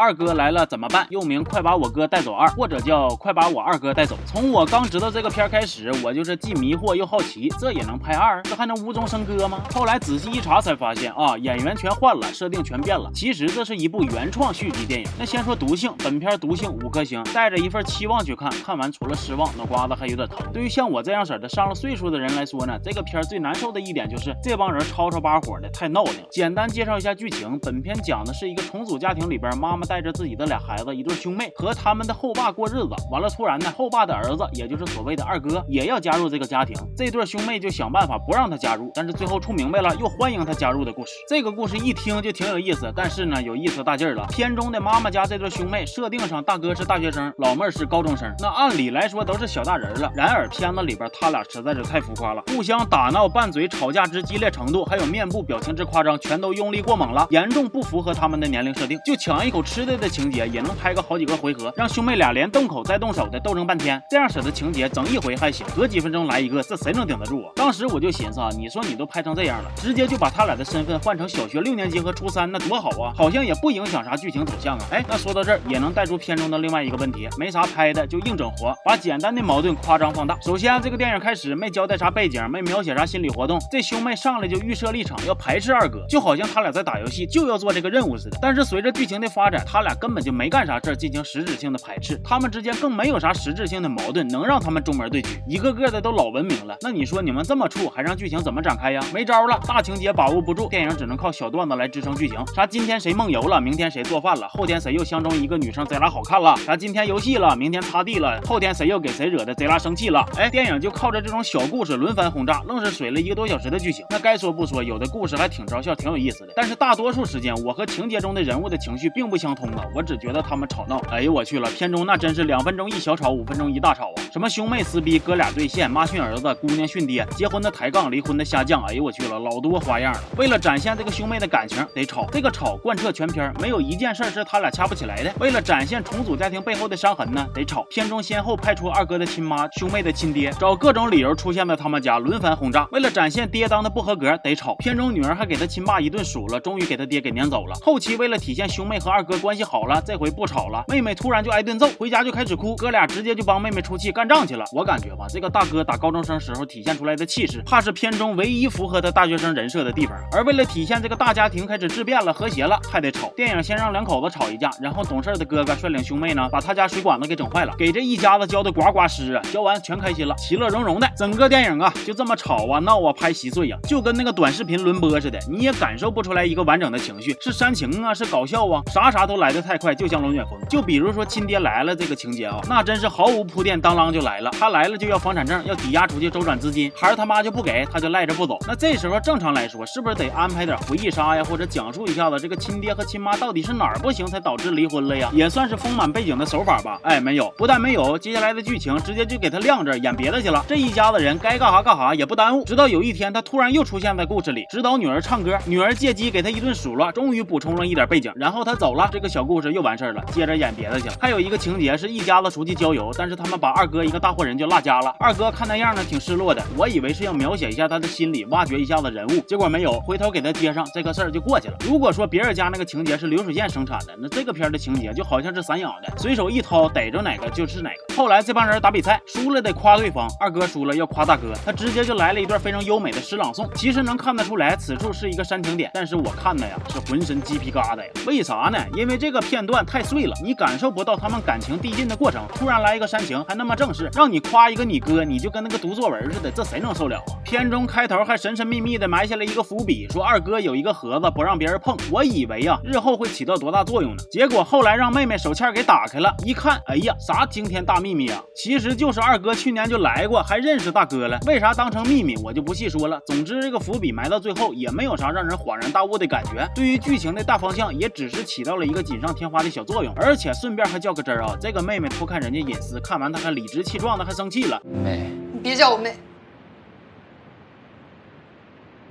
二哥来了怎么办？又名快把我哥带走二，或者叫快把我二哥带走。从我刚知道这个片开始，我就是既迷惑又好奇，这也能拍二？这还能无中生哥吗？后来仔细一查才发现啊，演员全换了，设定全变了。其实这是一部原创续集电影。那先说毒性，本片毒性五颗星，带着一份期望去看，看完除了失望，脑瓜子还有点疼。对于像我这样式的上了岁数的人来说呢，这个片最难受的一点就是这帮人吵吵把火的，太闹腾。简单介绍一下剧情，本片讲的是一个重组家庭里边，妈妈带着自己的俩孩子，一对兄妹和他们的后爸过日子。完了，突然呢，后爸的儿子，也就是所谓的二哥，也要加入这个家庭。这对兄妹就想办法不让他加入，但是最后处明白了，又欢迎他加入的故事。这个故事一听就挺有意思，但是呢，有意思大劲儿了。片中的妈妈家这对兄妹设定上，大哥是大学生，老妹儿是高中生，那按理来说都是小大人了。然而片子里边他俩实在是太浮夸了，互相打闹、拌嘴、吵架之激烈程度，还有面部表情之夸张，全都用力过猛了，严重不符合他们的年龄设定。就抢一口吃之类的情节，也能拍个好几个回合，让兄妹俩连动口再动手的斗争半天。这样式的情节整一回还行，隔几分钟来一个，这谁能顶得住啊？当时我就寻思啊，你说你都拍成这样了，直接就把他俩的身份换成小学六年级和初三，那多好啊！好像也不影响啥剧情走向啊。哎，那说到这儿，也能带出片中的另外一个问题，没啥拍的就硬整活，把简单的矛盾夸张放大。首先，这个电影开始没交代啥背景，没描写啥心理活动，这兄妹上来就预设立场，要排斥二哥，就好像他俩在打游戏就要做这个任务似的。但是随着剧情的发展，他俩根本就没干啥事儿进行实质性的排斥，他们之间更没有啥实质性的矛盾能让他们中门对局，一个个的都老文明了。那你说你们这么处，还让剧情怎么展开呀？没招了，大情节把握不住，电影只能靠小段子来支撑剧情。啥今天谁梦游了，明天谁做饭了，后天谁又相中一个女生，贼拉好看了。啥今天游戏了，明天擦地了，后天谁又给谁惹的贼拉生气了。哎，电影就靠着这种小故事轮番轰炸，愣是水了一个多小时的剧情。那该说不说，有的故事还挺招笑，挺有意思的。但是大多数时间，我和情节中的人物的情绪并不相同通了，我只觉得他们吵闹。哎呦我去了，片中那真是两分钟一小吵，五分钟一大吵啊！什么兄妹撕逼，哥俩对线，妈训儿子，姑娘训爹，结婚的抬杠，离婚的下降。哎呦我去了，老多花样了。为了展现这个兄妹的感情，得吵。这个吵贯彻全片，没有一件事是他俩掐不起来的。为了展现重组家庭背后的伤痕呢，得吵。片中先后派出二哥的亲妈、兄妹的亲爹，找各种理由出现在他们家，轮番轰炸。为了展现爹当的不合格，得吵。片中女儿还给他亲爸一顿数了，终于给他爹给撵走了。后期为了体现兄妹和二哥关系好了，这回不吵了。妹妹突然就挨顿揍，回家就开始哭，哥俩直接就帮妹妹出气干仗去了。我感觉吧，这个大哥打高中生时候体现出来的气势，怕是片中唯一符合他大学生人设的地方。而为了体现这个大家庭开始质变了、和谐了，还得吵。电影先让两口子吵一架，然后懂事的哥哥率领兄妹呢，把他家水管子给整坏了，给这一家子浇的呱呱湿啊！浇完全开心了，其乐融融的。整个电影啊，就这么吵啊、闹啊、拍稀碎呀，就跟那个短视频轮播似的，你也感受不出来一个完整的情绪，是煽情啊，是搞笑啊，啥啥都来得太快，就像龙卷风。就比如说亲爹来了这个情节啊，那真是毫无铺垫，当啷就来了。他来了就要房产证，要抵押出去周转资金，孩儿他妈就不给，他就赖着不走。那这时候正常来说，是不是得安排点回忆杀呀，或者讲述一下子这个亲爹和亲妈到底是哪儿不行才导致离婚了呀？也算是丰满背景的手法吧。哎，没有，不但没有，接下来的剧情直接就给他晾着演别的去了。这一家子人该干啥干啥，也不耽误。直到有一天，他突然又出现在故事里，指导女儿唱歌，女儿借机给他一顿数落，终于补充了一点背景，然后他走了，这这个小故事又完事儿了，接着演别的去了。还有一个情节是一家子出去郊游，但是他们把二哥一个大活人就落家了。二哥看那样呢，挺失落的。我以为是要描写一下他的心理，挖掘一下子人物，结果没有，回头给他接上，这个事儿就过去了。如果说别人家那个情节是流水线生产的，那这个片的情节就好像是散养的，随手一掏逮着哪个就是哪个。后来这帮人打比赛，输了得夸对方，二哥输了要夸大哥，他直接就来了一段非常优美的诗朗诵。其实能看得出来，此处是一个煽情点，但是我看的呀是浑身鸡皮疙瘩呀。为啥呢？因为因为这个片段太碎了，你感受不到他们感情递进的过程。突然来一个煽情，还那么正式，让你夸一个你哥，你就跟那个读作文似的，这谁能受了啊？片中开头还神神秘秘的埋下了一个伏笔，说二哥有一个盒子不让别人碰。我以为啊，日后会起到多大作用呢？结果后来让妹妹手欠给打开了，一看，哎呀，啥惊天大秘密啊？其实就是二哥去年就来过，还认识大哥了。为啥当成秘密，我就不细说了。总之，这个伏笔埋到最后也没有啥让人恍然大悟的感觉。对于剧情的大方向，也只是起到了一个锦上添花的小作用。而且顺便还较个真儿啊，这个妹妹偷看人家隐私，看完她还理直气壮的，还生气了。妹，你别叫我妹。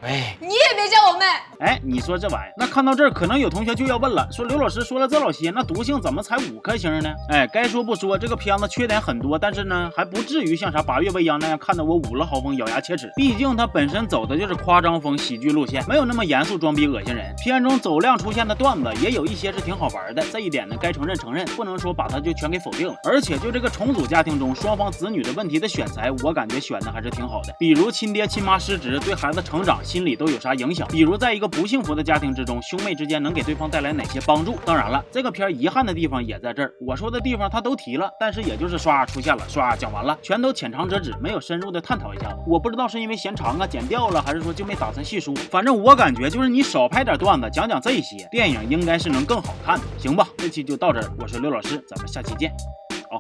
哎，你也别叫我妹。哎，你说这玩意儿，那看到这儿，可能有同学就要问了，说刘老师说了这老些，那毒性怎么才五颗星呢？哎，该说不说，这个片子缺点很多，但是呢，还不至于像啥八月未央那样看得我捂了豪风，咬牙切齿。毕竟它本身走的就是夸张风喜剧路线，没有那么严肃装逼恶心人。片中走量出现的段子也有一些是挺好玩的，这一点呢，该承认承认，不能说把它就全给否定了。而且就这个重组家庭中双方子女的问题的选材，我感觉选的还是挺好的。比如亲爹亲妈失职对孩子成长心理都有啥影响？比如在一个不幸福的家庭之中，兄妹之间能给对方带来哪些帮助？当然了，这个片儿遗憾的地方也在这儿。我说的地方他都提了，但是也就是刷出现了，刷讲完了，全都浅尝辄止，没有深入的探讨一下子。我不知道是因为嫌长啊剪掉了，还是说就没打算细说。反正我感觉就是你少拍点段子，讲讲这些，电影应该是能更好看的，行吧？这期就到这儿，我是刘老师，咱们下期见，好。